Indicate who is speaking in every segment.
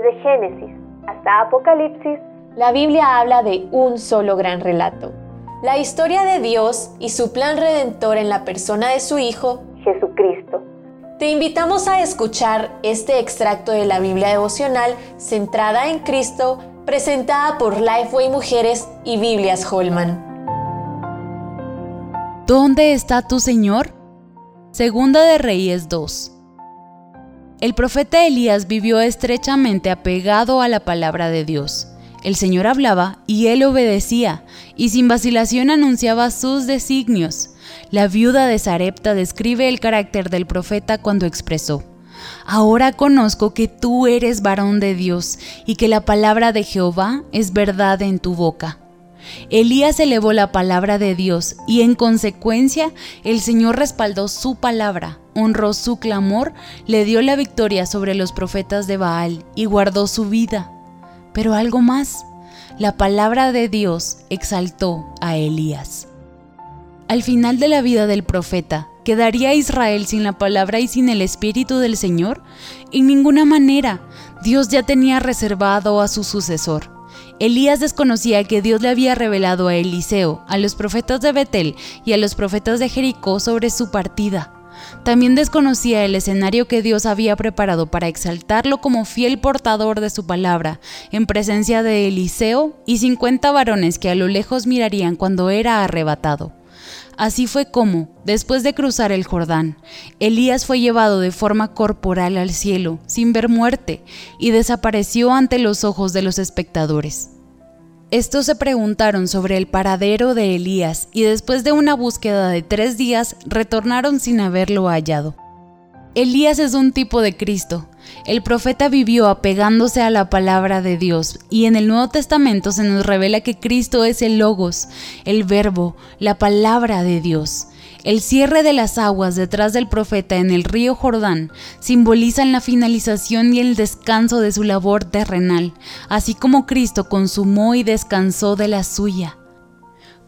Speaker 1: Desde Génesis hasta Apocalipsis,
Speaker 2: la Biblia habla de un solo gran relato. La historia de Dios y su plan redentor en la persona de su Hijo,
Speaker 1: Jesucristo.
Speaker 2: Te invitamos a escuchar este extracto de la Biblia devocional centrada en Cristo, presentada por Lifeway Mujeres y Biblias Holman.
Speaker 3: ¿Dónde está tu Señor? Segunda de Reyes 2. El profeta Elías vivió estrechamente apegado a la palabra de Dios. El Señor hablaba y él obedecía, y sin vacilación anunciaba sus designios. La viuda de Sarepta describe el carácter del profeta cuando expresó, Ahora conozco que tú eres varón de Dios y que la palabra de Jehová es verdad en tu boca. Elías elevó la palabra de Dios y en consecuencia el Señor respaldó su palabra, honró su clamor, le dio la victoria sobre los profetas de Baal y guardó su vida. Pero algo más, la palabra de Dios exaltó a Elías. Al final de la vida del profeta, ¿quedaría Israel sin la palabra y sin el Espíritu del Señor? En ninguna manera. Dios ya tenía reservado a su sucesor. Elías desconocía que Dios le había revelado a Eliseo, a los profetas de Betel y a los profetas de Jericó sobre su partida. También desconocía el escenario que Dios había preparado para exaltarlo como fiel portador de su palabra, en presencia de Eliseo y cincuenta varones que a lo lejos mirarían cuando era arrebatado. Así fue como, después de cruzar el Jordán, Elías fue llevado de forma corporal al cielo, sin ver muerte, y desapareció ante los ojos de los espectadores. Estos se preguntaron sobre el paradero de Elías y después de una búsqueda de tres días retornaron sin haberlo hallado. Elías es un tipo de Cristo. El profeta vivió apegándose a la palabra de Dios y en el Nuevo Testamento se nos revela que Cristo es el logos, el verbo, la palabra de Dios. El cierre de las aguas detrás del profeta en el río Jordán simbolizan la finalización y el descanso de su labor terrenal, así como Cristo consumó y descansó de la suya.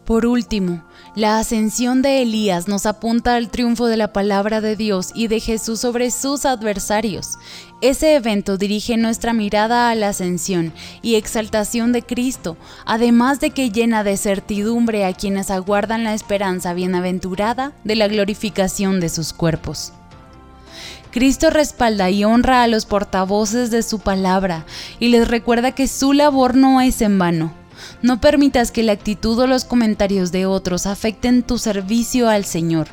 Speaker 3: Por último, la ascensión de Elías nos apunta al triunfo de la palabra de Dios y de Jesús sobre sus adversarios. Ese evento dirige nuestra mirada a la ascensión y exaltación de Cristo, además de que llena de certidumbre a quienes aguardan la esperanza bienaventurada de la glorificación de sus cuerpos. Cristo respalda y honra a los portavoces de su palabra y les recuerda que su labor no es en vano no permitas que la actitud o los comentarios de otros afecten tu servicio al Señor.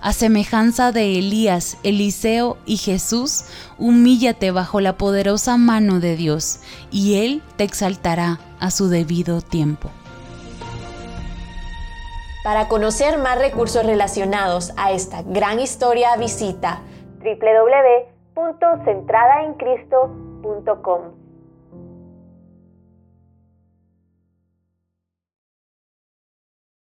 Speaker 3: A semejanza de Elías, Eliseo y Jesús, humíllate bajo la poderosa mano de Dios, y Él te exaltará a su debido tiempo.
Speaker 2: Para conocer más recursos relacionados a esta gran historia, visita
Speaker 1: www.centradaencristo.com.